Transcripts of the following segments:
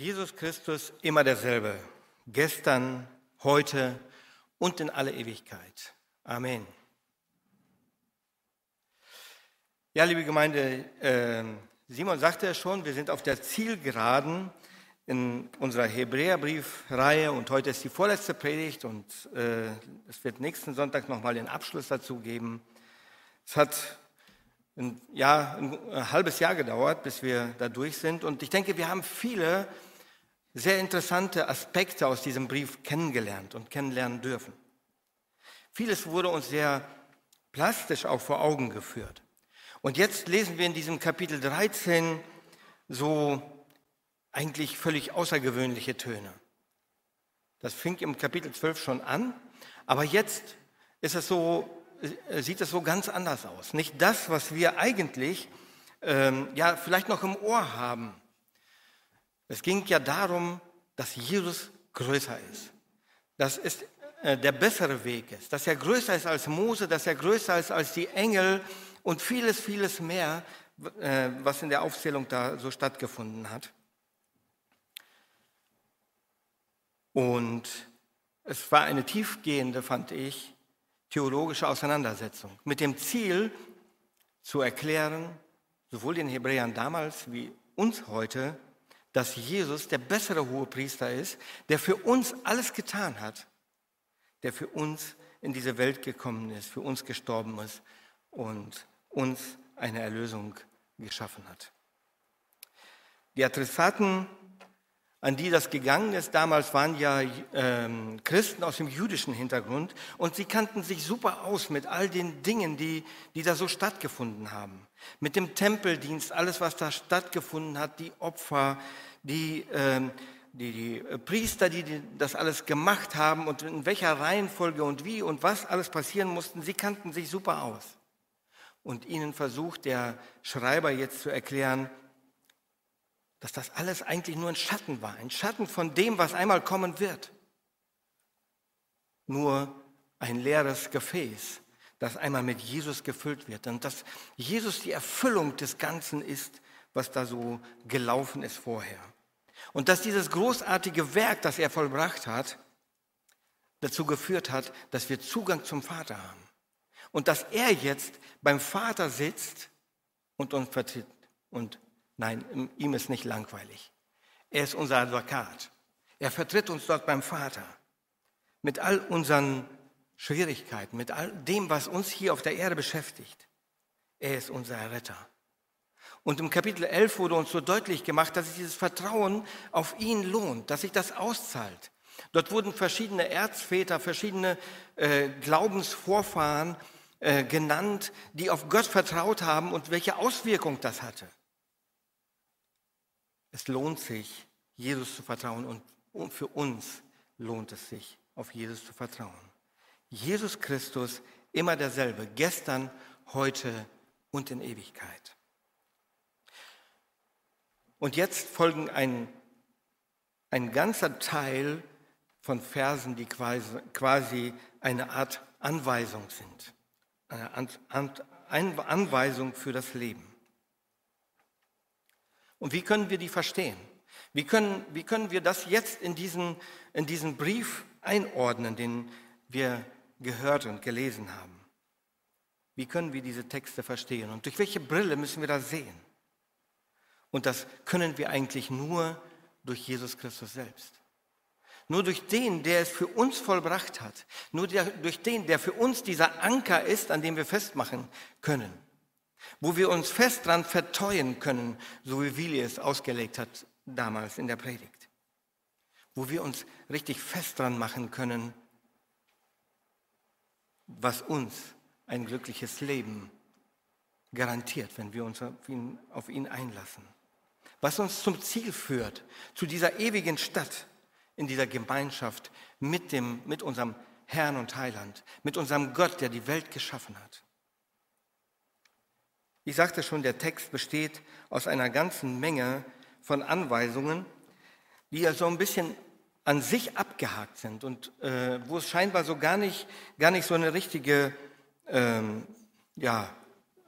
Jesus Christus immer derselbe, gestern, heute und in alle Ewigkeit. Amen. Ja, liebe Gemeinde, äh, Simon sagte ja schon, wir sind auf der Zielgeraden in unserer Hebräerbriefreihe und heute ist die vorletzte Predigt und äh, es wird nächsten Sonntag nochmal den Abschluss dazu geben. Es hat ein, Jahr, ein halbes Jahr gedauert, bis wir da durch sind und ich denke, wir haben viele sehr interessante Aspekte aus diesem Brief kennengelernt und kennenlernen dürfen. Vieles wurde uns sehr plastisch auch vor Augen geführt. Und jetzt lesen wir in diesem Kapitel 13 so eigentlich völlig außergewöhnliche Töne. Das fing im Kapitel 12 schon an, aber jetzt ist es so, äh, sieht es so ganz anders aus. Nicht das, was wir eigentlich ähm, ja vielleicht noch im Ohr haben. Es ging ja darum, dass Jesus größer ist. Das ist äh, der bessere Weg ist, dass er größer ist als Mose, dass er größer ist als die Engel und vieles, vieles mehr, äh, was in der Aufzählung da so stattgefunden hat. Und es war eine tiefgehende, fand ich, theologische Auseinandersetzung mit dem Ziel zu erklären, sowohl den Hebräern damals wie uns heute, dass Jesus der bessere Hohepriester ist, der für uns alles getan hat, der für uns in diese Welt gekommen ist, für uns gestorben ist und uns eine Erlösung geschaffen hat. Die Adressaten, an die das gegangen ist, damals waren ja ähm, Christen aus dem jüdischen Hintergrund und sie kannten sich super aus mit all den Dingen, die, die da so stattgefunden haben. Mit dem Tempeldienst, alles, was da stattgefunden hat, die Opfer, die, ähm, die, die Priester, die das alles gemacht haben und in welcher Reihenfolge und wie und was alles passieren mussten, sie kannten sich super aus und ihnen versucht der Schreiber jetzt zu erklären, dass das alles eigentlich nur ein Schatten war, ein Schatten von dem, was einmal kommen wird. Nur ein leeres Gefäß, das einmal mit Jesus gefüllt wird und dass Jesus die Erfüllung des Ganzen ist, was da so gelaufen ist vorher. Und dass dieses großartige Werk, das er vollbracht hat, dazu geführt hat, dass wir Zugang zum Vater haben und dass er jetzt beim Vater sitzt und uns vertritt. Und nein, ihm ist nicht langweilig. Er ist unser Advokat. Er vertritt uns dort beim Vater. Mit all unseren Schwierigkeiten, mit all dem, was uns hier auf der Erde beschäftigt. Er ist unser Retter. Und im Kapitel 11 wurde uns so deutlich gemacht, dass sich dieses Vertrauen auf ihn lohnt, dass sich das auszahlt. Dort wurden verschiedene Erzväter, verschiedene äh, Glaubensvorfahren äh, genannt, die auf Gott vertraut haben und welche Auswirkung das hatte. Es lohnt sich, Jesus zu vertrauen und für uns lohnt es sich, auf Jesus zu vertrauen. Jesus Christus immer derselbe, gestern, heute und in Ewigkeit. Und jetzt folgen ein, ein ganzer Teil von Versen, die quasi, quasi eine Art Anweisung sind eine Anweisung für das Leben. Und wie können wir die verstehen? Wie können, wie können wir das jetzt in diesen, in diesen Brief einordnen, den wir gehört und gelesen haben? Wie können wir diese Texte verstehen? Und durch welche Brille müssen wir das sehen? Und das können wir eigentlich nur durch Jesus Christus selbst. Nur durch den, der es für uns vollbracht hat. Nur durch den, der für uns dieser Anker ist, an dem wir festmachen können. Wo wir uns fest dran verteuen können, so wie Willi es ausgelegt hat damals in der Predigt. Wo wir uns richtig fest dran machen können, was uns ein glückliches Leben garantiert, wenn wir uns auf ihn, auf ihn einlassen. Was uns zum Ziel führt, zu dieser ewigen Stadt, in dieser Gemeinschaft mit, dem, mit unserem Herrn und Heiland, mit unserem Gott, der die Welt geschaffen hat. Ich sagte schon, der Text besteht aus einer ganzen Menge von Anweisungen, die ja so ein bisschen an sich abgehakt sind und äh, wo es scheinbar so gar nicht, gar nicht so eine richtige ähm, ja,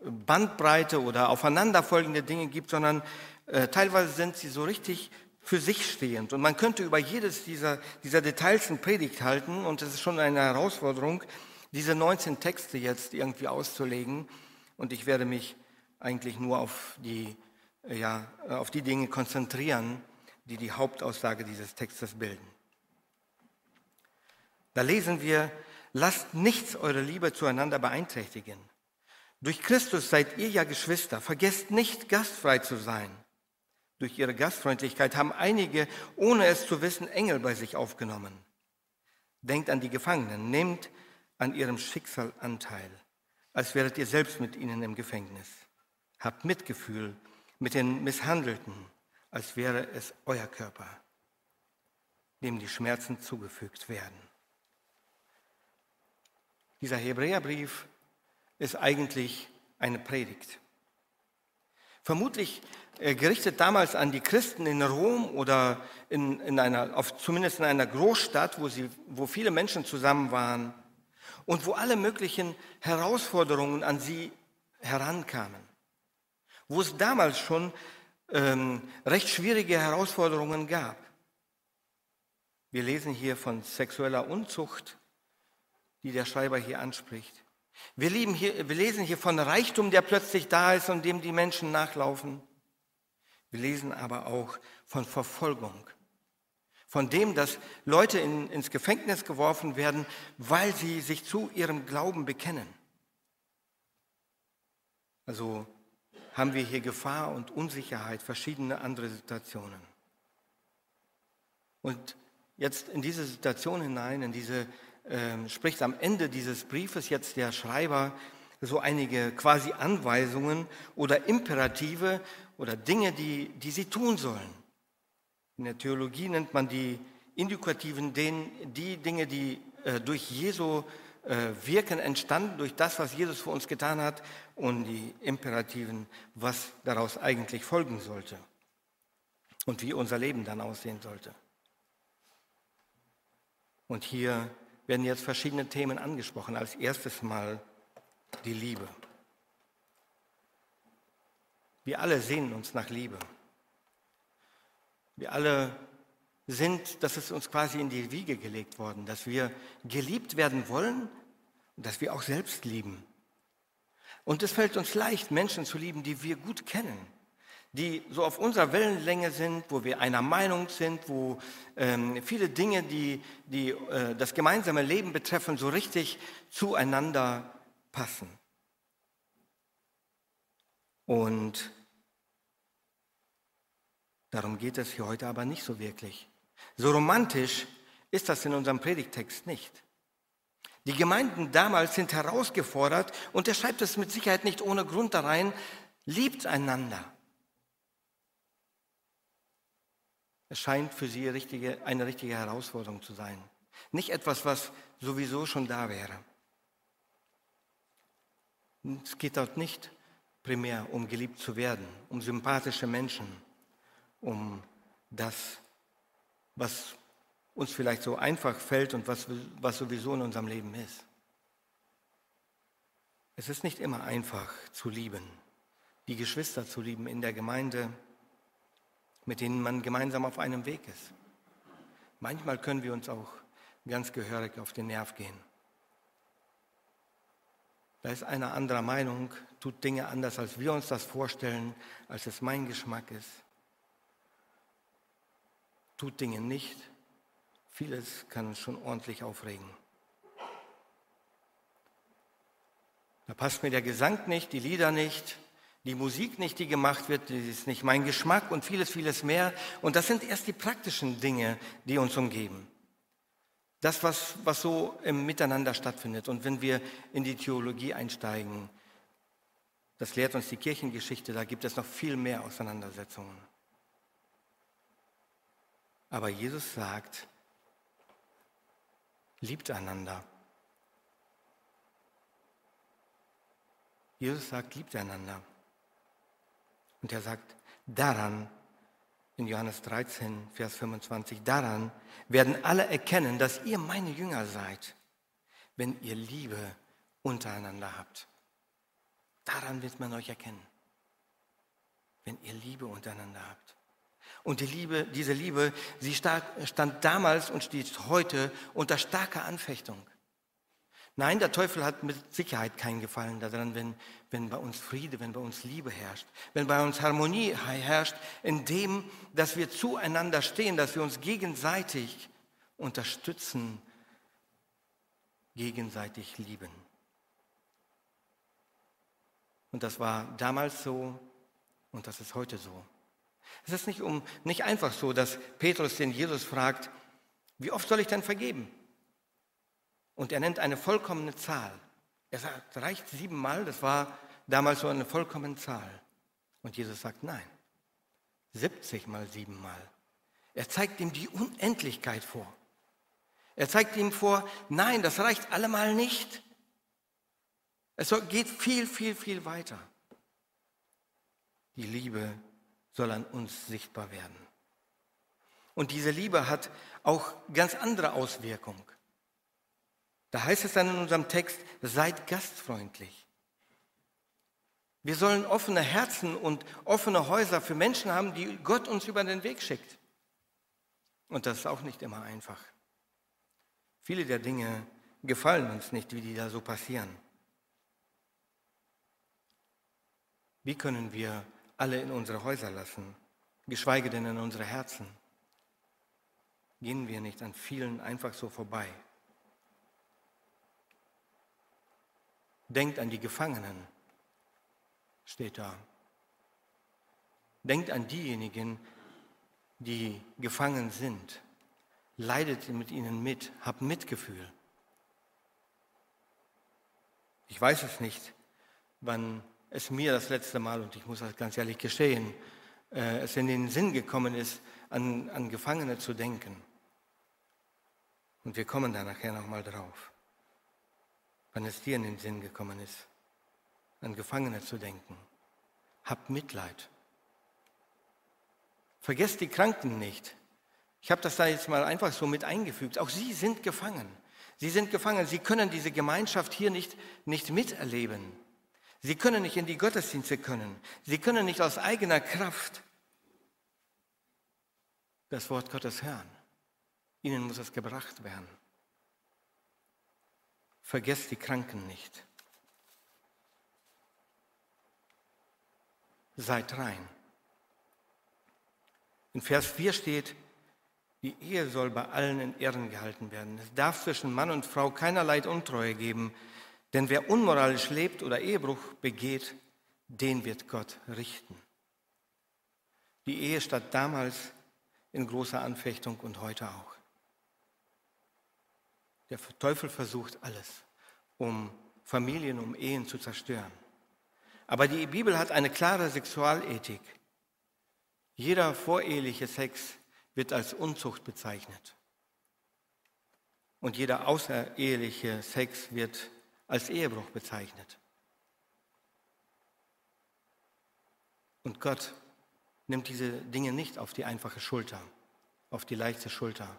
Bandbreite oder aufeinanderfolgende Dinge gibt, sondern äh, teilweise sind sie so richtig für sich stehend. Und man könnte über jedes dieser, dieser Details eine Predigt halten. Und es ist schon eine Herausforderung, diese 19 Texte jetzt irgendwie auszulegen. Und ich werde mich eigentlich nur auf die, ja, auf die Dinge konzentrieren, die die Hauptaussage dieses Textes bilden. Da lesen wir, lasst nichts eure Liebe zueinander beeinträchtigen. Durch Christus seid ihr ja Geschwister. Vergesst nicht, gastfrei zu sein. Durch ihre Gastfreundlichkeit haben einige, ohne es zu wissen, Engel bei sich aufgenommen. Denkt an die Gefangenen, nehmt an ihrem Schicksal Anteil, als wäret ihr selbst mit ihnen im Gefängnis. Habt Mitgefühl mit den Misshandelten, als wäre es euer Körper, dem die Schmerzen zugefügt werden. Dieser Hebräerbrief ist eigentlich eine Predigt. Vermutlich äh, gerichtet damals an die Christen in Rom oder in, in einer, auf, zumindest in einer Großstadt, wo, sie, wo viele Menschen zusammen waren und wo alle möglichen Herausforderungen an sie herankamen. Wo es damals schon ähm, recht schwierige Herausforderungen gab. Wir lesen hier von sexueller Unzucht, die der Schreiber hier anspricht. Wir, hier, wir lesen hier von Reichtum, der plötzlich da ist und dem die Menschen nachlaufen. Wir lesen aber auch von Verfolgung, von dem, dass Leute in, ins Gefängnis geworfen werden, weil sie sich zu ihrem Glauben bekennen. Also haben wir hier Gefahr und Unsicherheit, verschiedene andere Situationen. Und jetzt in diese Situation hinein, in diese äh, spricht am Ende dieses Briefes jetzt der Schreiber so einige quasi Anweisungen oder Imperative oder Dinge, die, die sie tun sollen. In der Theologie nennt man die Indikativen den, die Dinge, die äh, durch Jesu Wirken entstanden, durch das, was Jesus für uns getan hat, und die Imperativen, was daraus eigentlich folgen sollte und wie unser Leben dann aussehen sollte. Und hier werden jetzt verschiedene Themen angesprochen. Als erstes mal die Liebe. Wir alle sehnen uns nach Liebe. Wir alle sind, das ist uns quasi in die Wiege gelegt worden, dass wir geliebt werden wollen und dass wir auch selbst lieben. Und es fällt uns leicht, Menschen zu lieben, die wir gut kennen, die so auf unserer Wellenlänge sind, wo wir einer Meinung sind, wo ähm, viele Dinge, die, die äh, das gemeinsame Leben betreffen, so richtig zueinander passen. Und darum geht es hier heute aber nicht so wirklich. So romantisch ist das in unserem Predigtext nicht. Die Gemeinden damals sind herausgefordert, und er schreibt es mit Sicherheit nicht ohne Grund da rein, liebt einander. Es scheint für sie richtige, eine richtige Herausforderung zu sein. Nicht etwas, was sowieso schon da wäre. Es geht dort nicht primär um geliebt zu werden, um sympathische Menschen, um das, was uns vielleicht so einfach fällt und was, was sowieso in unserem Leben ist. Es ist nicht immer einfach zu lieben, die Geschwister zu lieben in der Gemeinde, mit denen man gemeinsam auf einem Weg ist. Manchmal können wir uns auch ganz gehörig auf den Nerv gehen. Da ist einer anderer Meinung, tut Dinge anders, als wir uns das vorstellen, als es mein Geschmack ist. Tut Dinge nicht. Vieles kann schon ordentlich aufregen. Da passt mir der Gesang nicht, die Lieder nicht, die Musik nicht, die gemacht wird, die ist nicht mein Geschmack und vieles, vieles mehr. Und das sind erst die praktischen Dinge, die uns umgeben. Das, was, was so im Miteinander stattfindet. Und wenn wir in die Theologie einsteigen, das lehrt uns die Kirchengeschichte, da gibt es noch viel mehr Auseinandersetzungen. Aber Jesus sagt, liebt einander. Jesus sagt, liebt einander. Und er sagt, daran, in Johannes 13, Vers 25, daran werden alle erkennen, dass ihr meine Jünger seid, wenn ihr Liebe untereinander habt. Daran wird man euch erkennen, wenn ihr Liebe untereinander habt. Und die Liebe, diese Liebe, sie stand damals und steht heute unter starker Anfechtung. Nein, der Teufel hat mit Sicherheit keinen Gefallen daran, wenn, wenn bei uns Friede, wenn bei uns Liebe herrscht, wenn bei uns Harmonie herrscht, indem, dass wir zueinander stehen, dass wir uns gegenseitig unterstützen, gegenseitig lieben. Und das war damals so und das ist heute so. Es ist nicht, um, nicht einfach so, dass Petrus den Jesus fragt, wie oft soll ich denn vergeben? Und er nennt eine vollkommene Zahl. Er sagt, reicht siebenmal, das war damals so eine vollkommene Zahl. Und Jesus sagt, nein, 70 mal siebenmal. Er zeigt ihm die Unendlichkeit vor. Er zeigt ihm vor, nein, das reicht allemal nicht. Es geht viel, viel, viel weiter. Die Liebe soll an uns sichtbar werden. Und diese Liebe hat auch ganz andere Auswirkungen. Da heißt es dann in unserem Text, seid gastfreundlich. Wir sollen offene Herzen und offene Häuser für Menschen haben, die Gott uns über den Weg schickt. Und das ist auch nicht immer einfach. Viele der Dinge gefallen uns nicht, wie die da so passieren. Wie können wir alle in unsere Häuser lassen, geschweige denn in unsere Herzen? Gehen wir nicht an vielen einfach so vorbei? Denkt an die Gefangenen, steht da. Denkt an diejenigen, die gefangen sind. Leidet mit ihnen mit, habt Mitgefühl. Ich weiß es nicht, wann es mir das letzte Mal, und ich muss das ganz ehrlich gestehen, äh, es in den Sinn gekommen ist, an, an Gefangene zu denken. Und wir kommen da nachher nochmal drauf wann es dir in den Sinn gekommen ist, an Gefangene zu denken. Habt Mitleid. Vergesst die Kranken nicht. Ich habe das da jetzt mal einfach so mit eingefügt. Auch sie sind gefangen. Sie sind gefangen. Sie können diese Gemeinschaft hier nicht, nicht miterleben. Sie können nicht in die Gottesdienste können. Sie können nicht aus eigener Kraft das Wort Gottes hören. Ihnen muss es gebracht werden. Vergesst die Kranken nicht. Seid rein. In Vers 4 steht, die Ehe soll bei allen in Ehren gehalten werden. Es darf zwischen Mann und Frau keinerlei Untreue geben, denn wer unmoralisch lebt oder Ehebruch begeht, den wird Gott richten. Die Ehe stand damals in großer Anfechtung und heute auch. Der Teufel versucht alles, um Familien, um Ehen zu zerstören. Aber die Bibel hat eine klare Sexualethik. Jeder voreheliche Sex wird als Unzucht bezeichnet. Und jeder außereheliche Sex wird als Ehebruch bezeichnet. Und Gott nimmt diese Dinge nicht auf die einfache Schulter, auf die leichte Schulter,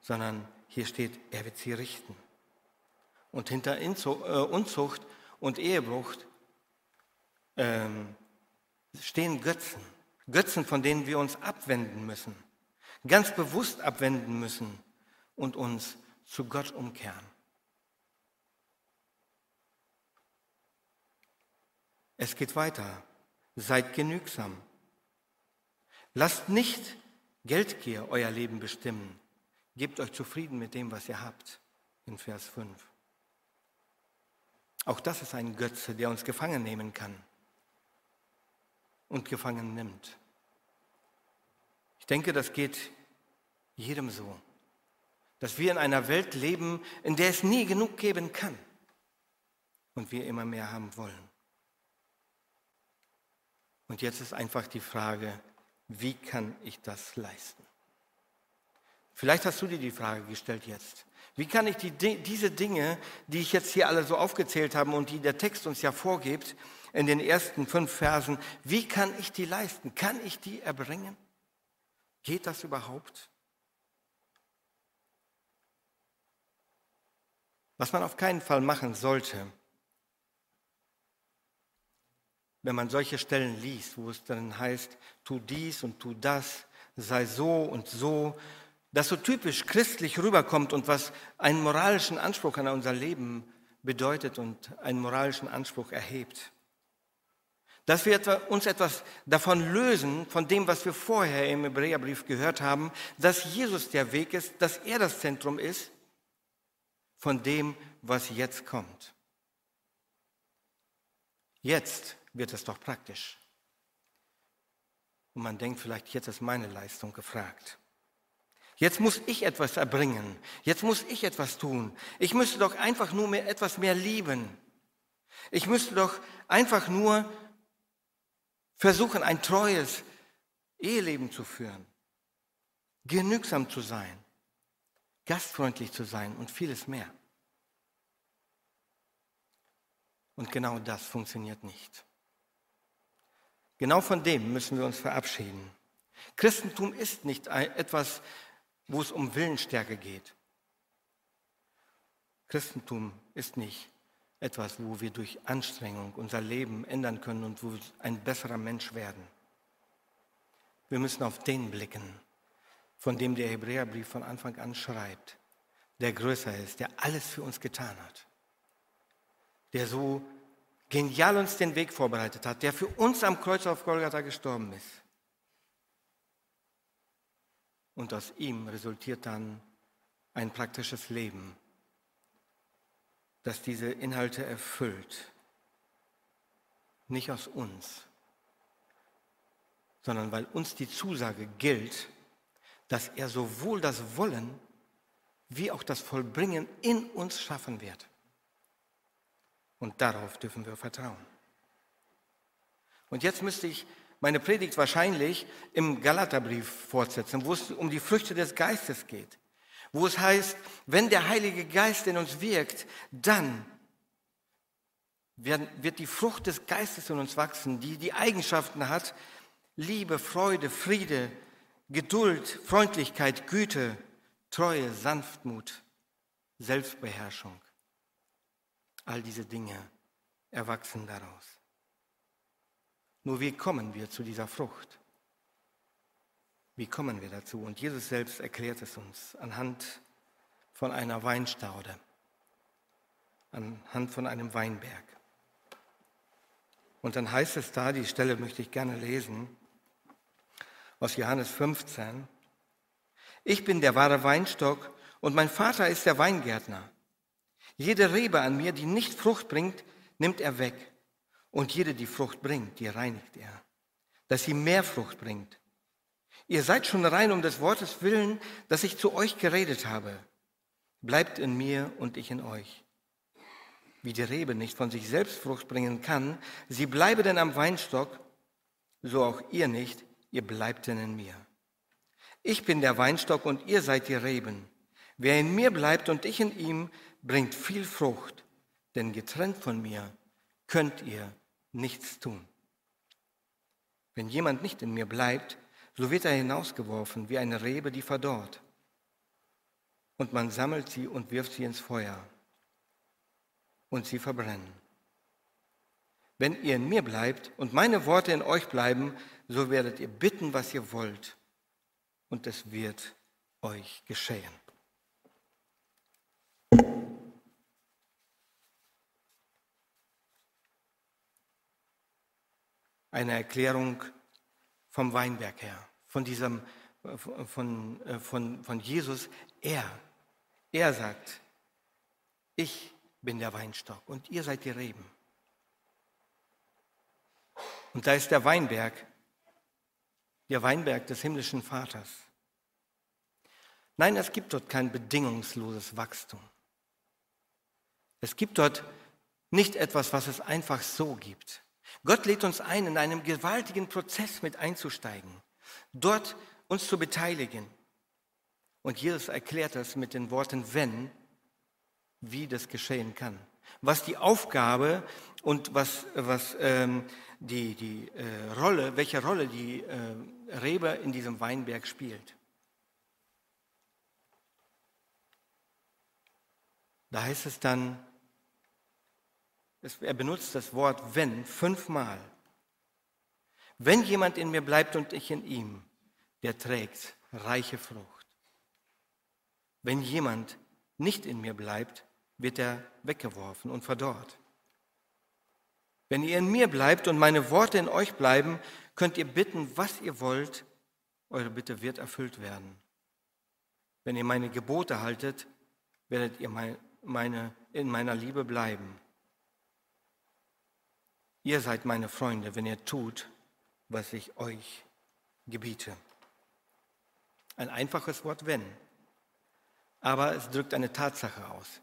sondern hier steht, er wird sie richten. Und hinter äh, Unzucht und Ehebruch ähm, stehen Götzen. Götzen, von denen wir uns abwenden müssen. Ganz bewusst abwenden müssen und uns zu Gott umkehren. Es geht weiter. Seid genügsam. Lasst nicht Geldgier euer Leben bestimmen, Gebt euch zufrieden mit dem, was ihr habt, in Vers 5. Auch das ist ein Götze, der uns gefangen nehmen kann und gefangen nimmt. Ich denke, das geht jedem so, dass wir in einer Welt leben, in der es nie genug geben kann und wir immer mehr haben wollen. Und jetzt ist einfach die Frage, wie kann ich das leisten? Vielleicht hast du dir die Frage gestellt jetzt. Wie kann ich die, diese Dinge, die ich jetzt hier alle so aufgezählt habe und die der Text uns ja vorgibt, in den ersten fünf Versen, wie kann ich die leisten? Kann ich die erbringen? Geht das überhaupt? Was man auf keinen Fall machen sollte, wenn man solche Stellen liest, wo es dann heißt, tu dies und tu das, sei so und so, das so typisch christlich rüberkommt und was einen moralischen Anspruch an unser Leben bedeutet und einen moralischen Anspruch erhebt. Dass wir uns etwas davon lösen, von dem, was wir vorher im Hebräerbrief gehört haben, dass Jesus der Weg ist, dass er das Zentrum ist, von dem, was jetzt kommt. Jetzt wird es doch praktisch. Und man denkt vielleicht, jetzt ist meine Leistung gefragt. Jetzt muss ich etwas erbringen. Jetzt muss ich etwas tun. Ich müsste doch einfach nur mehr etwas mehr lieben. Ich müsste doch einfach nur versuchen, ein treues Eheleben zu führen, genügsam zu sein, gastfreundlich zu sein und vieles mehr. Und genau das funktioniert nicht. Genau von dem müssen wir uns verabschieden. Christentum ist nicht etwas, wo es um Willensstärke geht. Christentum ist nicht etwas, wo wir durch Anstrengung unser Leben ändern können und wo wir ein besserer Mensch werden. Wir müssen auf den blicken, von dem der Hebräerbrief von Anfang an schreibt, der größer ist, der alles für uns getan hat, der so genial uns den Weg vorbereitet hat, der für uns am Kreuz auf Golgatha gestorben ist. Und aus ihm resultiert dann ein praktisches Leben, das diese Inhalte erfüllt. Nicht aus uns, sondern weil uns die Zusage gilt, dass er sowohl das Wollen wie auch das Vollbringen in uns schaffen wird. Und darauf dürfen wir vertrauen. Und jetzt müsste ich meine Predigt wahrscheinlich im Galaterbrief fortsetzen, wo es um die Früchte des Geistes geht wo es heißt, wenn der Heilige Geist in uns wirkt, dann wird die Frucht des Geistes in uns wachsen, die die Eigenschaften hat, Liebe, Freude, Friede, Geduld, Freundlichkeit, Güte, Treue, Sanftmut, Selbstbeherrschung. All diese Dinge erwachsen daraus. Nur wie kommen wir zu dieser Frucht? Wie kommen wir dazu? Und Jesus selbst erklärt es uns anhand von einer Weinstaude, anhand von einem Weinberg. Und dann heißt es da, die Stelle möchte ich gerne lesen, aus Johannes 15, ich bin der wahre Weinstock und mein Vater ist der Weingärtner. Jede Rebe an mir, die nicht Frucht bringt, nimmt er weg. Und jede, die Frucht bringt, die reinigt er, dass sie mehr Frucht bringt. Ihr seid schon rein um des Wortes willen, dass ich zu euch geredet habe. Bleibt in mir und ich in euch. Wie die Rebe nicht von sich selbst Frucht bringen kann, sie bleibe denn am Weinstock, so auch ihr nicht, ihr bleibt denn in mir. Ich bin der Weinstock und ihr seid die Reben. Wer in mir bleibt und ich in ihm, bringt viel Frucht, denn getrennt von mir könnt ihr nichts tun. Wenn jemand nicht in mir bleibt, so wird er hinausgeworfen wie eine Rebe, die verdorrt. Und man sammelt sie und wirft sie ins Feuer. Und sie verbrennen. Wenn ihr in mir bleibt und meine Worte in euch bleiben, so werdet ihr bitten, was ihr wollt. Und es wird euch geschehen. Eine Erklärung vom Weinberg her, von diesem, von, von, von Jesus. Er, er sagt, ich bin der Weinstock und ihr seid die Reben. Und da ist der Weinberg, der Weinberg des himmlischen Vaters. Nein, es gibt dort kein bedingungsloses Wachstum. Es gibt dort nicht etwas, was es einfach so gibt. Gott lädt uns ein, in einem gewaltigen Prozess mit einzusteigen, dort uns zu beteiligen. Und Jesus erklärt das mit den Worten, wenn, wie das geschehen kann. Was die Aufgabe und was, was ähm, die, die äh, Rolle, welche Rolle die äh, Rebe in diesem Weinberg spielt. Da heißt es dann, er benutzt das Wort wenn fünfmal. Wenn jemand in mir bleibt und ich in ihm, der trägt reiche Frucht. Wenn jemand nicht in mir bleibt, wird er weggeworfen und verdorrt. Wenn ihr in mir bleibt und meine Worte in euch bleiben, könnt ihr bitten, was ihr wollt, eure Bitte wird erfüllt werden. Wenn ihr meine Gebote haltet, werdet ihr meine, in meiner Liebe bleiben. Ihr seid meine Freunde, wenn ihr tut, was ich euch gebiete. Ein einfaches Wort wenn, aber es drückt eine Tatsache aus.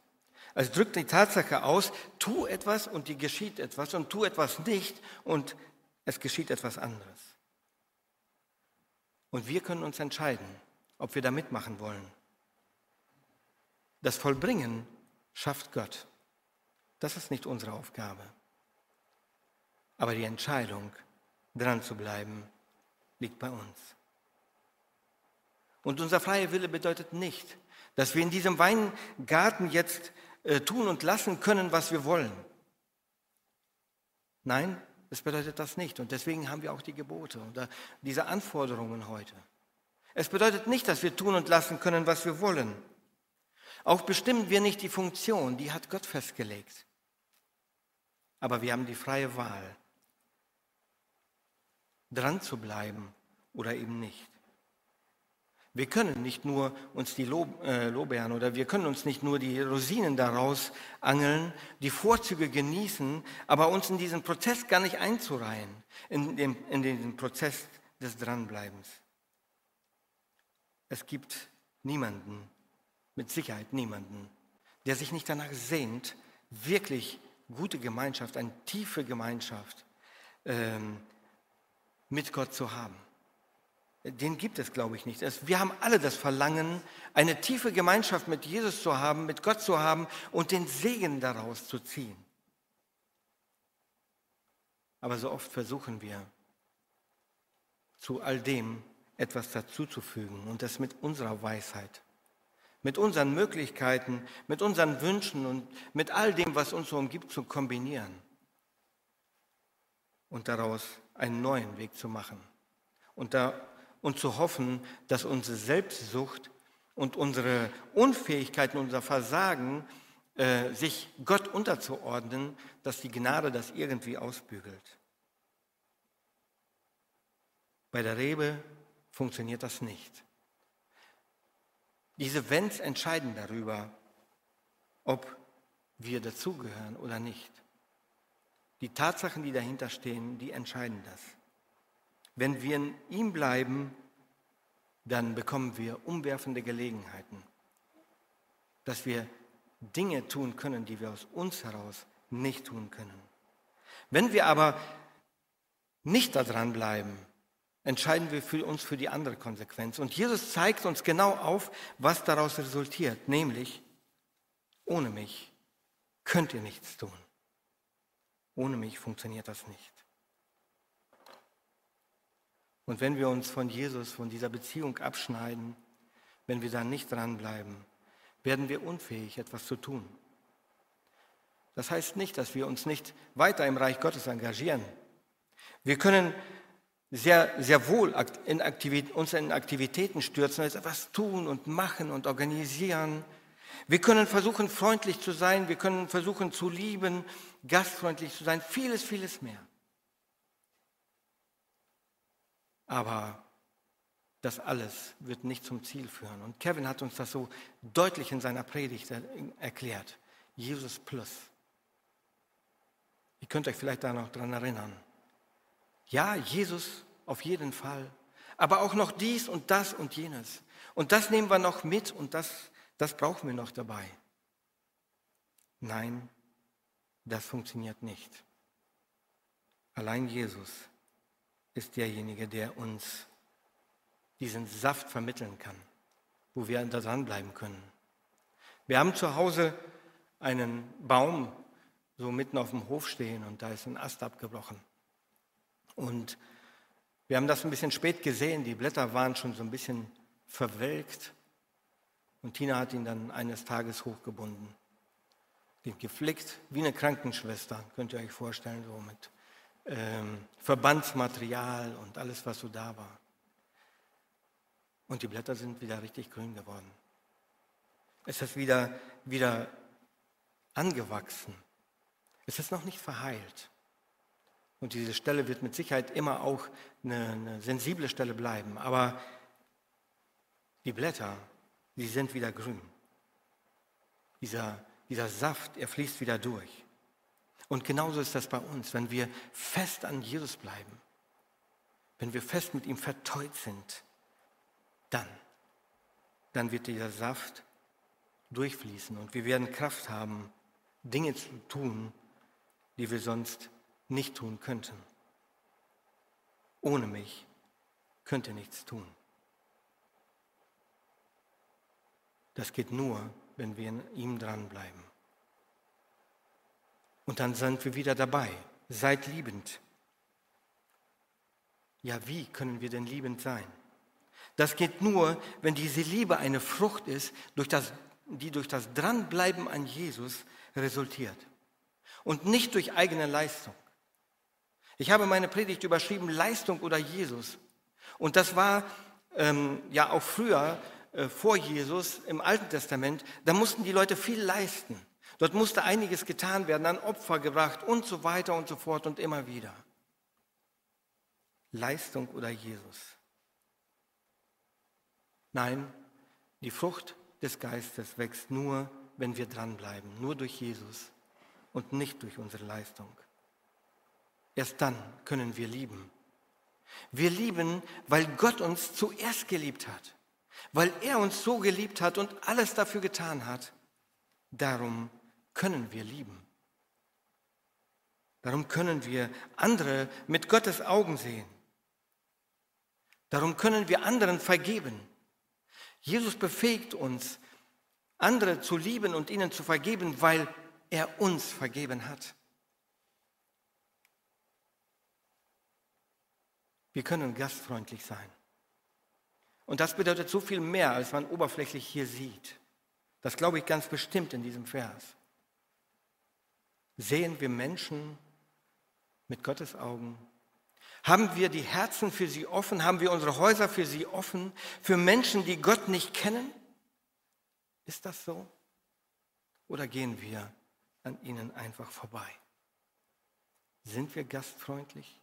Es drückt die Tatsache aus, tu etwas und dir geschieht etwas und tu etwas nicht und es geschieht etwas anderes. Und wir können uns entscheiden, ob wir da mitmachen wollen. Das Vollbringen schafft Gott. Das ist nicht unsere Aufgabe. Aber die Entscheidung, dran zu bleiben, liegt bei uns. Und unser freier Wille bedeutet nicht, dass wir in diesem Weingarten jetzt äh, tun und lassen können, was wir wollen. Nein, das bedeutet das nicht. Und deswegen haben wir auch die Gebote oder diese Anforderungen heute. Es bedeutet nicht, dass wir tun und lassen können, was wir wollen. Auch bestimmen wir nicht die Funktion, die hat Gott festgelegt. Aber wir haben die freie Wahl, dran zu bleiben oder eben nicht. Wir können nicht nur uns die Lob, äh, Lobbeeren oder wir können uns nicht nur die Rosinen daraus angeln, die Vorzüge genießen, aber uns in diesen Prozess gar nicht einzureihen, in, dem, in den Prozess des Dranbleibens. Es gibt niemanden, mit Sicherheit niemanden, der sich nicht danach sehnt, wirklich gute Gemeinschaft, eine tiefe Gemeinschaft ähm, mit Gott zu haben den gibt es, glaube ich, nicht. Wir haben alle das Verlangen, eine tiefe Gemeinschaft mit Jesus zu haben, mit Gott zu haben und den Segen daraus zu ziehen. Aber so oft versuchen wir, zu all dem etwas dazuzufügen und das mit unserer Weisheit, mit unseren Möglichkeiten, mit unseren Wünschen und mit all dem, was uns so umgibt, zu kombinieren und daraus einen neuen Weg zu machen. Und da und zu hoffen, dass unsere Selbstsucht und unsere Unfähigkeit und unser Versagen äh, sich Gott unterzuordnen, dass die Gnade das irgendwie ausbügelt. Bei der Rebe funktioniert das nicht. Diese Wenns entscheiden darüber, ob wir dazugehören oder nicht. Die Tatsachen, die dahinter stehen, die entscheiden das. Wenn wir in ihm bleiben, dann bekommen wir umwerfende Gelegenheiten, dass wir Dinge tun können, die wir aus uns heraus nicht tun können. Wenn wir aber nicht daran bleiben, entscheiden wir für uns für die andere Konsequenz. Und Jesus zeigt uns genau auf, was daraus resultiert, nämlich, ohne mich könnt ihr nichts tun. Ohne mich funktioniert das nicht. Und wenn wir uns von Jesus, von dieser Beziehung abschneiden, wenn wir da nicht dranbleiben, werden wir unfähig, etwas zu tun. Das heißt nicht, dass wir uns nicht weiter im Reich Gottes engagieren. Wir können sehr, sehr wohl in uns in Aktivitäten stürzen, also etwas tun und machen und organisieren. Wir können versuchen, freundlich zu sein, wir können versuchen zu lieben, gastfreundlich zu sein, vieles, vieles mehr. Aber das alles wird nicht zum Ziel führen. Und Kevin hat uns das so deutlich in seiner Predigt erklärt. Jesus plus. Ihr könnt euch vielleicht da noch dran erinnern. Ja, Jesus auf jeden Fall. Aber auch noch dies und das und jenes. Und das nehmen wir noch mit und das, das brauchen wir noch dabei. Nein, das funktioniert nicht. Allein Jesus ist derjenige, der uns diesen Saft vermitteln kann, wo wir dranbleiben können. Wir haben zu Hause einen Baum so mitten auf dem Hof stehen und da ist ein Ast abgebrochen. Und wir haben das ein bisschen spät gesehen, die Blätter waren schon so ein bisschen verwelkt. Und Tina hat ihn dann eines Tages hochgebunden. Den geflickt, wie eine Krankenschwester, könnt ihr euch vorstellen, so mit ähm, Verbandsmaterial und alles, was so da war. Und die Blätter sind wieder richtig grün geworden. Es ist wieder, wieder angewachsen. Es ist noch nicht verheilt. Und diese Stelle wird mit Sicherheit immer auch eine, eine sensible Stelle bleiben. Aber die Blätter, die sind wieder grün. Dieser, dieser Saft, er fließt wieder durch. Und genauso ist das bei uns, wenn wir fest an Jesus bleiben, wenn wir fest mit ihm verteut sind, dann, dann wird dieser Saft durchfließen und wir werden Kraft haben, Dinge zu tun, die wir sonst nicht tun könnten. Ohne mich könnte nichts tun. Das geht nur, wenn wir in ihm dranbleiben. Und dann sind wir wieder dabei. Seid liebend. Ja, wie können wir denn liebend sein? Das geht nur, wenn diese Liebe eine Frucht ist, durch das, die durch das Dranbleiben an Jesus resultiert. Und nicht durch eigene Leistung. Ich habe meine Predigt überschrieben, Leistung oder Jesus. Und das war ähm, ja auch früher, vor Jesus, im Alten Testament, da mussten die Leute viel leisten. Dort musste einiges getan werden, an Opfer gebracht und so weiter und so fort und immer wieder. Leistung oder Jesus? Nein, die Frucht des Geistes wächst nur, wenn wir dranbleiben, nur durch Jesus und nicht durch unsere Leistung. Erst dann können wir lieben. Wir lieben, weil Gott uns zuerst geliebt hat, weil er uns so geliebt hat und alles dafür getan hat. Darum können wir lieben. Darum können wir andere mit Gottes Augen sehen. Darum können wir anderen vergeben. Jesus befähigt uns, andere zu lieben und ihnen zu vergeben, weil er uns vergeben hat. Wir können gastfreundlich sein. Und das bedeutet so viel mehr, als man oberflächlich hier sieht. Das glaube ich ganz bestimmt in diesem Vers. Sehen wir Menschen mit Gottes Augen? Haben wir die Herzen für sie offen? Haben wir unsere Häuser für sie offen? Für Menschen, die Gott nicht kennen? Ist das so? Oder gehen wir an ihnen einfach vorbei? Sind wir gastfreundlich?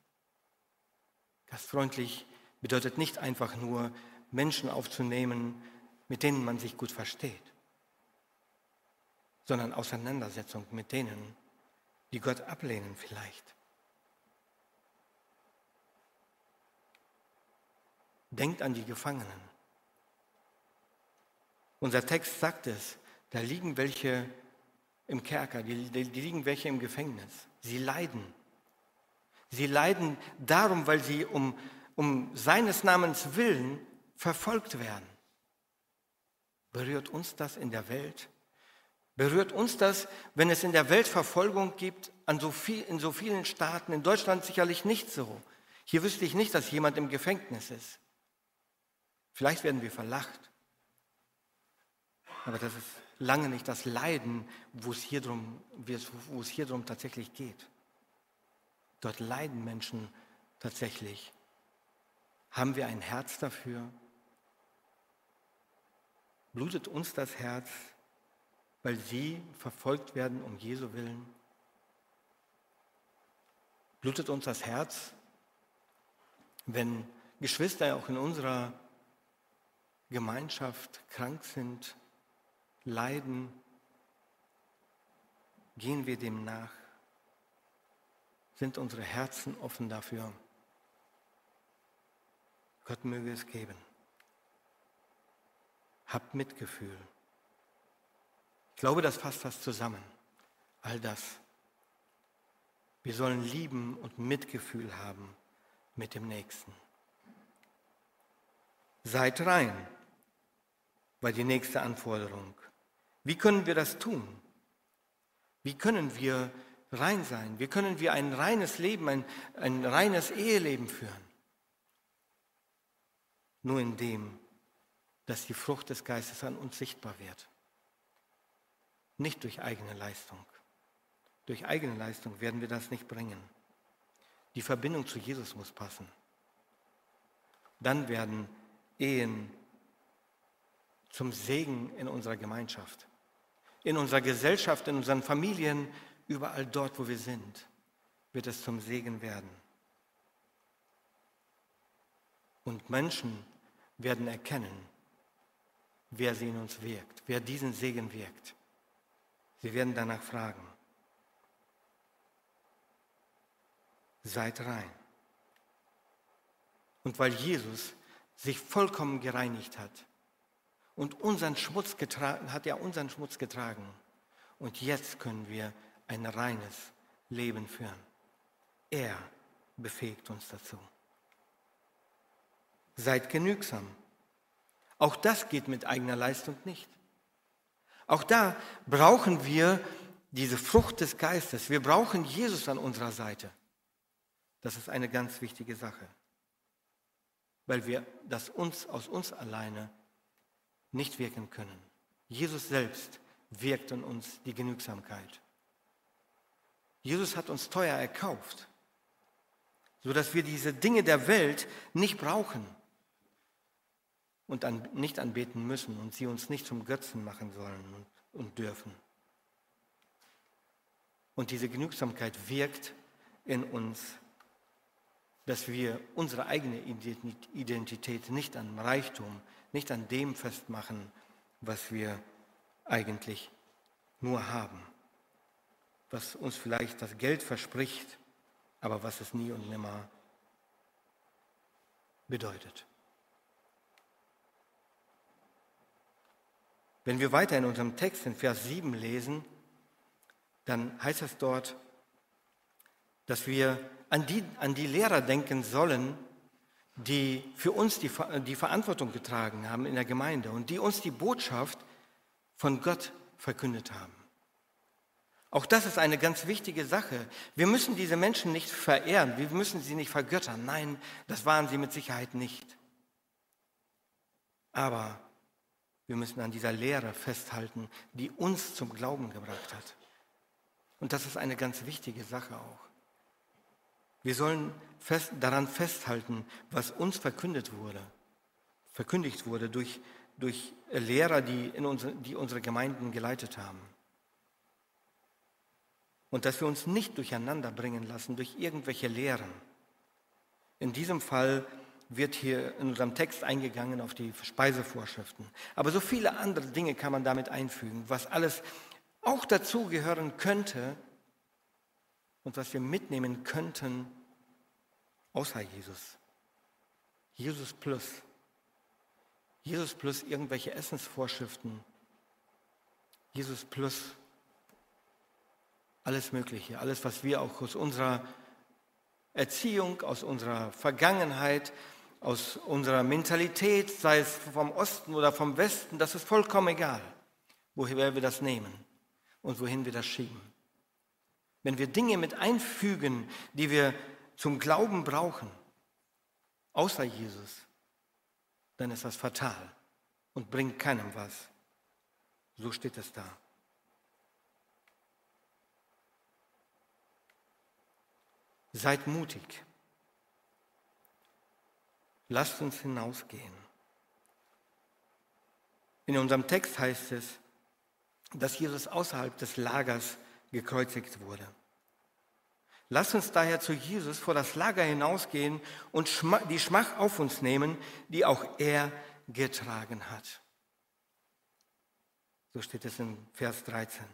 Gastfreundlich bedeutet nicht einfach nur, Menschen aufzunehmen, mit denen man sich gut versteht, sondern Auseinandersetzung mit denen, die Gott ablehnen vielleicht. Denkt an die Gefangenen. Unser Text sagt es, da liegen welche im Kerker, die, die, die liegen welche im Gefängnis. Sie leiden. Sie leiden darum, weil sie um, um seines Namens willen verfolgt werden. Berührt uns das in der Welt? Berührt uns das, wenn es in der Welt Verfolgung gibt, so viel, in so vielen Staaten, in Deutschland sicherlich nicht so. Hier wüsste ich nicht, dass jemand im Gefängnis ist. Vielleicht werden wir verlacht. Aber das ist lange nicht das Leiden, wo es hier drum, wo es hier drum tatsächlich geht. Dort leiden Menschen tatsächlich. Haben wir ein Herz dafür? Blutet uns das Herz, weil sie verfolgt werden um Jesu willen? Blutet uns das Herz, wenn Geschwister auch in unserer Gemeinschaft krank sind, leiden? Gehen wir dem nach? Sind unsere Herzen offen dafür? Gott möge es geben. Habt Mitgefühl. Ich glaube, das fasst das zusammen. All das. Wir sollen lieben und Mitgefühl haben mit dem Nächsten. Seid rein, war die nächste Anforderung. Wie können wir das tun? Wie können wir rein sein? Wie können wir ein reines Leben, ein, ein reines Eheleben führen? Nur indem dass die Frucht des Geistes an uns sichtbar wird. Nicht durch eigene Leistung. Durch eigene Leistung werden wir das nicht bringen. Die Verbindung zu Jesus muss passen. Dann werden Ehen zum Segen in unserer Gemeinschaft, in unserer Gesellschaft, in unseren Familien, überall dort, wo wir sind, wird es zum Segen werden. Und Menschen werden erkennen, wer sie in uns wirkt, wer diesen Segen wirkt. Sie werden danach fragen. Seid rein. Und weil Jesus sich vollkommen gereinigt hat und unseren Schmutz getragen, hat er unseren Schmutz getragen. Und jetzt können wir ein reines Leben führen. Er befähigt uns dazu. Seid genügsam. Auch das geht mit eigener Leistung nicht. Auch da brauchen wir diese Frucht des Geistes. Wir brauchen Jesus an unserer Seite. Das ist eine ganz wichtige Sache, weil wir das uns aus uns alleine nicht wirken können. Jesus selbst wirkt in uns die Genügsamkeit. Jesus hat uns teuer erkauft, sodass wir diese Dinge der Welt nicht brauchen und an, nicht anbeten müssen und sie uns nicht zum Götzen machen sollen und, und dürfen. Und diese Genügsamkeit wirkt in uns, dass wir unsere eigene Identität nicht an Reichtum, nicht an dem festmachen, was wir eigentlich nur haben, was uns vielleicht das Geld verspricht, aber was es nie und nimmer bedeutet. Wenn wir weiter in unserem Text in Vers 7 lesen, dann heißt es dort, dass wir an die, an die Lehrer denken sollen, die für uns die, die Verantwortung getragen haben in der Gemeinde und die uns die Botschaft von Gott verkündet haben. Auch das ist eine ganz wichtige Sache. Wir müssen diese Menschen nicht verehren, wir müssen sie nicht vergöttern. Nein, das waren sie mit Sicherheit nicht. Aber wir müssen an dieser Lehre festhalten, die uns zum Glauben gebracht hat. Und das ist eine ganz wichtige Sache auch. Wir sollen fest, daran festhalten, was uns verkündet wurde, verkündigt wurde durch, durch Lehrer, die, in unsere, die unsere Gemeinden geleitet haben. Und dass wir uns nicht durcheinander bringen lassen durch irgendwelche Lehren. In diesem Fall wird hier in unserem Text eingegangen auf die Speisevorschriften. Aber so viele andere Dinge kann man damit einfügen, was alles auch dazugehören könnte und was wir mitnehmen könnten, außer Jesus. Jesus plus. Jesus plus irgendwelche Essensvorschriften. Jesus plus alles Mögliche, alles, was wir auch aus unserer Erziehung, aus unserer Vergangenheit, aus unserer Mentalität, sei es vom Osten oder vom Westen, das ist vollkommen egal, woher wir das nehmen und wohin wir das schieben. Wenn wir Dinge mit einfügen, die wir zum Glauben brauchen, außer Jesus, dann ist das fatal und bringt keinem was. So steht es da. Seid mutig. Lasst uns hinausgehen. In unserem Text heißt es, dass Jesus außerhalb des Lagers gekreuzigt wurde. Lasst uns daher zu Jesus vor das Lager hinausgehen und die Schmach auf uns nehmen, die auch er getragen hat. So steht es in Vers 13.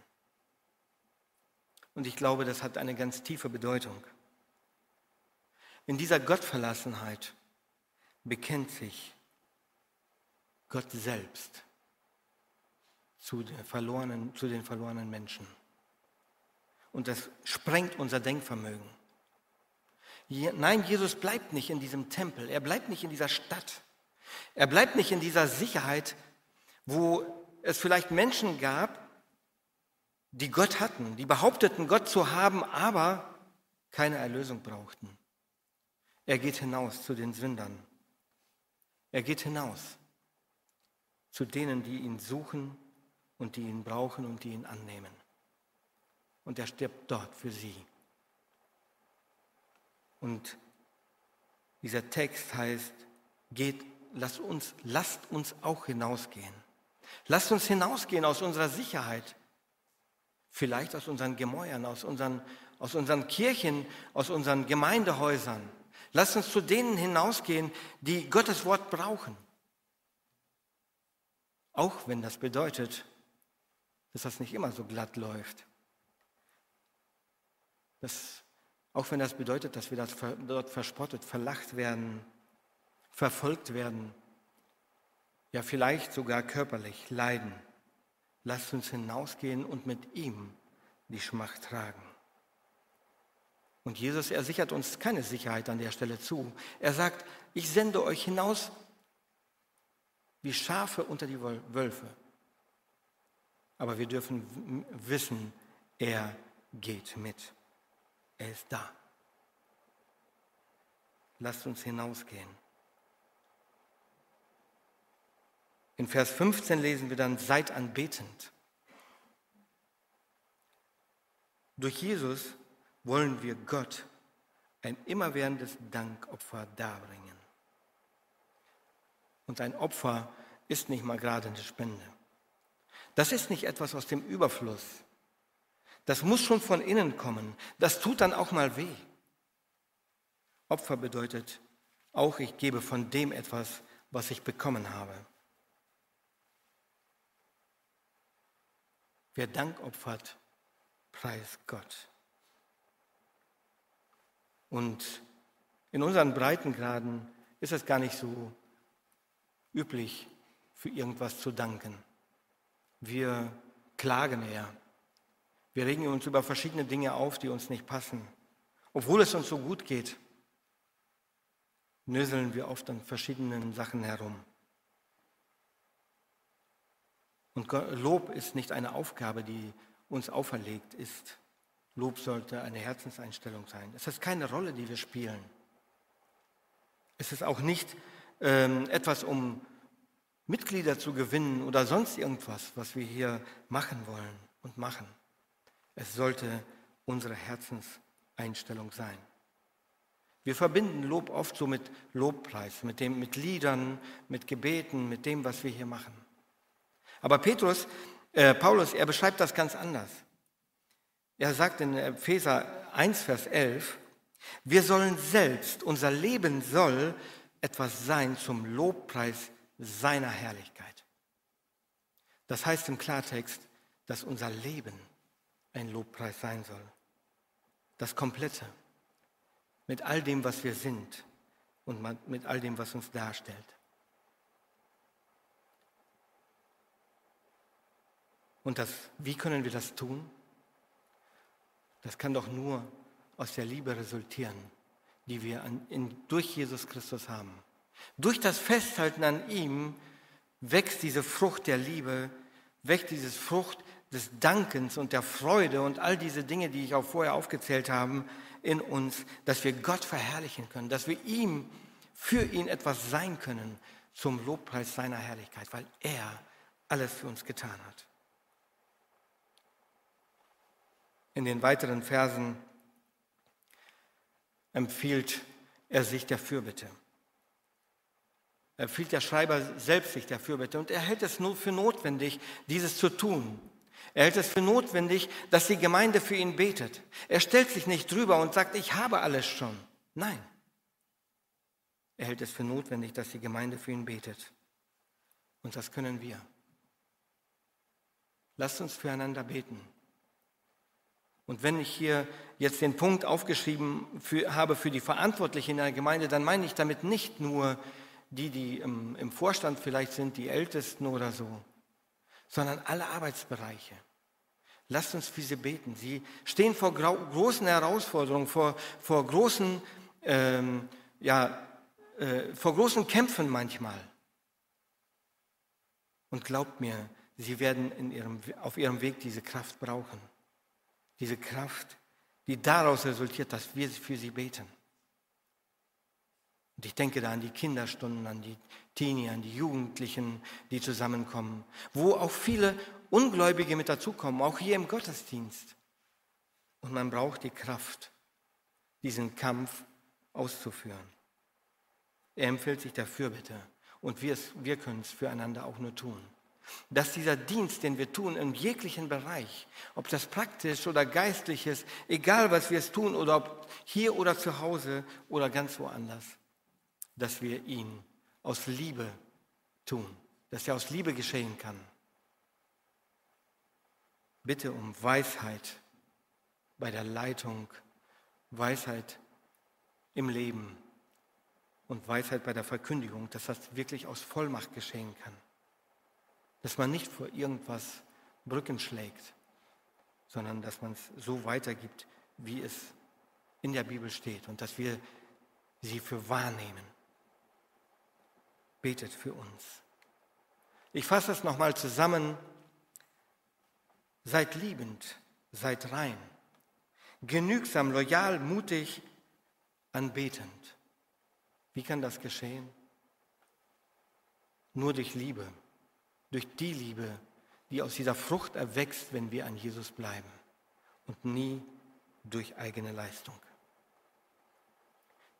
Und ich glaube, das hat eine ganz tiefe Bedeutung. In dieser Gottverlassenheit bekennt sich Gott selbst zu den verlorenen, zu den verlorenen Menschen. Und das sprengt unser Denkvermögen. Nein, Jesus bleibt nicht in diesem Tempel, er bleibt nicht in dieser Stadt, er bleibt nicht in dieser Sicherheit, wo es vielleicht Menschen gab, die Gott hatten, die behaupteten, Gott zu haben, aber keine Erlösung brauchten. Er geht hinaus zu den Sündern. Er geht hinaus zu denen, die ihn suchen und die ihn brauchen und die ihn annehmen. Und er stirbt dort für sie. Und dieser Text heißt, geht, lasst uns, lasst uns auch hinausgehen. Lasst uns hinausgehen aus unserer Sicherheit, vielleicht aus unseren Gemäuern, aus unseren, aus unseren Kirchen, aus unseren Gemeindehäusern. Lasst uns zu denen hinausgehen, die Gottes Wort brauchen. Auch wenn das bedeutet, dass das nicht immer so glatt läuft. Das, auch wenn das bedeutet, dass wir das, dort verspottet, verlacht werden, verfolgt werden, ja vielleicht sogar körperlich leiden. Lasst uns hinausgehen und mit ihm die Schmacht tragen. Und Jesus, er sichert uns keine Sicherheit an der Stelle zu. Er sagt, ich sende euch hinaus wie Schafe unter die Wölfe. Aber wir dürfen wissen, er geht mit. Er ist da. Lasst uns hinausgehen. In Vers 15 lesen wir dann, seid anbetend. Durch Jesus wollen wir Gott ein immerwährendes Dankopfer darbringen. Und ein Opfer ist nicht mal gerade eine Spende. Das ist nicht etwas aus dem Überfluss. Das muss schon von innen kommen. Das tut dann auch mal weh. Opfer bedeutet auch, ich gebe von dem etwas, was ich bekommen habe. Wer Dank opfert, preist Gott. Und in unseren Breitengraden ist es gar nicht so üblich, für irgendwas zu danken. Wir klagen eher. Wir regen uns über verschiedene Dinge auf, die uns nicht passen. Obwohl es uns so gut geht, nöseln wir oft an verschiedenen Sachen herum. Und Lob ist nicht eine Aufgabe, die uns auferlegt ist. Lob sollte eine Herzenseinstellung sein. Es ist keine Rolle, die wir spielen. Es ist auch nicht ähm, etwas, um Mitglieder zu gewinnen oder sonst irgendwas, was wir hier machen wollen und machen. Es sollte unsere Herzenseinstellung sein. Wir verbinden Lob oft so mit Lobpreis, mit, dem, mit Liedern, mit Gebeten, mit dem, was wir hier machen. Aber Petrus, äh, Paulus, er beschreibt das ganz anders. Er sagt in Epheser 1, Vers 11, wir sollen selbst, unser Leben soll etwas sein zum Lobpreis seiner Herrlichkeit. Das heißt im Klartext, dass unser Leben ein Lobpreis sein soll. Das Komplette. Mit all dem, was wir sind und mit all dem, was uns darstellt. Und das, wie können wir das tun? Das kann doch nur aus der Liebe resultieren, die wir an, in, durch Jesus Christus haben. Durch das Festhalten an ihm wächst diese Frucht der Liebe, wächst diese Frucht des Dankens und der Freude und all diese Dinge, die ich auch vorher aufgezählt habe, in uns, dass wir Gott verherrlichen können, dass wir ihm, für ihn etwas sein können zum Lobpreis seiner Herrlichkeit, weil er alles für uns getan hat. In den weiteren Versen empfiehlt er sich der Fürbitte. Empfiehlt der Schreiber selbst sich der Fürbitte und er hält es nur für notwendig, dieses zu tun. Er hält es für notwendig, dass die Gemeinde für ihn betet. Er stellt sich nicht drüber und sagt, ich habe alles schon. Nein. Er hält es für notwendig, dass die Gemeinde für ihn betet. Und das können wir. Lasst uns füreinander beten. Und wenn ich hier jetzt den Punkt aufgeschrieben für, habe für die Verantwortlichen in der Gemeinde, dann meine ich damit nicht nur die, die im, im Vorstand vielleicht sind, die Ältesten oder so, sondern alle Arbeitsbereiche. Lasst uns für sie beten. Sie stehen vor großen Herausforderungen, vor, vor, großen, ähm, ja, äh, vor großen Kämpfen manchmal. Und glaubt mir, sie werden in ihrem, auf ihrem Weg diese Kraft brauchen. Diese Kraft, die daraus resultiert, dass wir für sie beten. Und ich denke da an die Kinderstunden, an die Teenie, an die Jugendlichen, die zusammenkommen, wo auch viele Ungläubige mit dazukommen, auch hier im Gottesdienst. Und man braucht die Kraft, diesen Kampf auszuführen. Er empfiehlt sich dafür bitte und wir, wir können es füreinander auch nur tun. Dass dieser Dienst, den wir tun, in jeglichen Bereich, ob das praktisch oder geistlich ist, egal was wir es tun oder ob hier oder zu Hause oder ganz woanders, dass wir ihn aus Liebe tun, dass er aus Liebe geschehen kann. Bitte um Weisheit bei der Leitung, Weisheit im Leben und Weisheit bei der Verkündigung, dass das wirklich aus Vollmacht geschehen kann. Dass man nicht vor irgendwas Brücken schlägt, sondern dass man es so weitergibt, wie es in der Bibel steht und dass wir sie für wahrnehmen. Betet für uns. Ich fasse es nochmal zusammen. Seid liebend, seid rein, genügsam, loyal, mutig, anbetend. Wie kann das geschehen? Nur durch Liebe, durch die Liebe, die aus dieser Frucht erwächst, wenn wir an Jesus bleiben und nie durch eigene Leistung.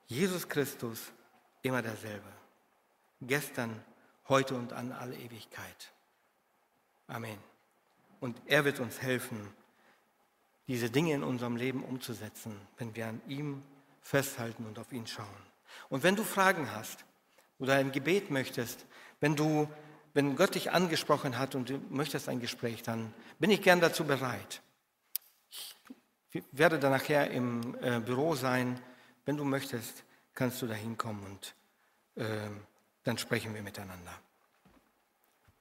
Jesus Christus immer derselbe, gestern, heute und an alle Ewigkeit. Amen. Und er wird uns helfen, diese Dinge in unserem Leben umzusetzen, wenn wir an ihm festhalten und auf ihn schauen. Und wenn du Fragen hast oder ein Gebet möchtest, wenn du, wenn Gott dich angesprochen hat und du möchtest ein Gespräch, dann bin ich gern dazu bereit. Ich werde dann nachher im äh, Büro sein. Wenn du möchtest, kannst du da hinkommen und äh, dann sprechen wir miteinander.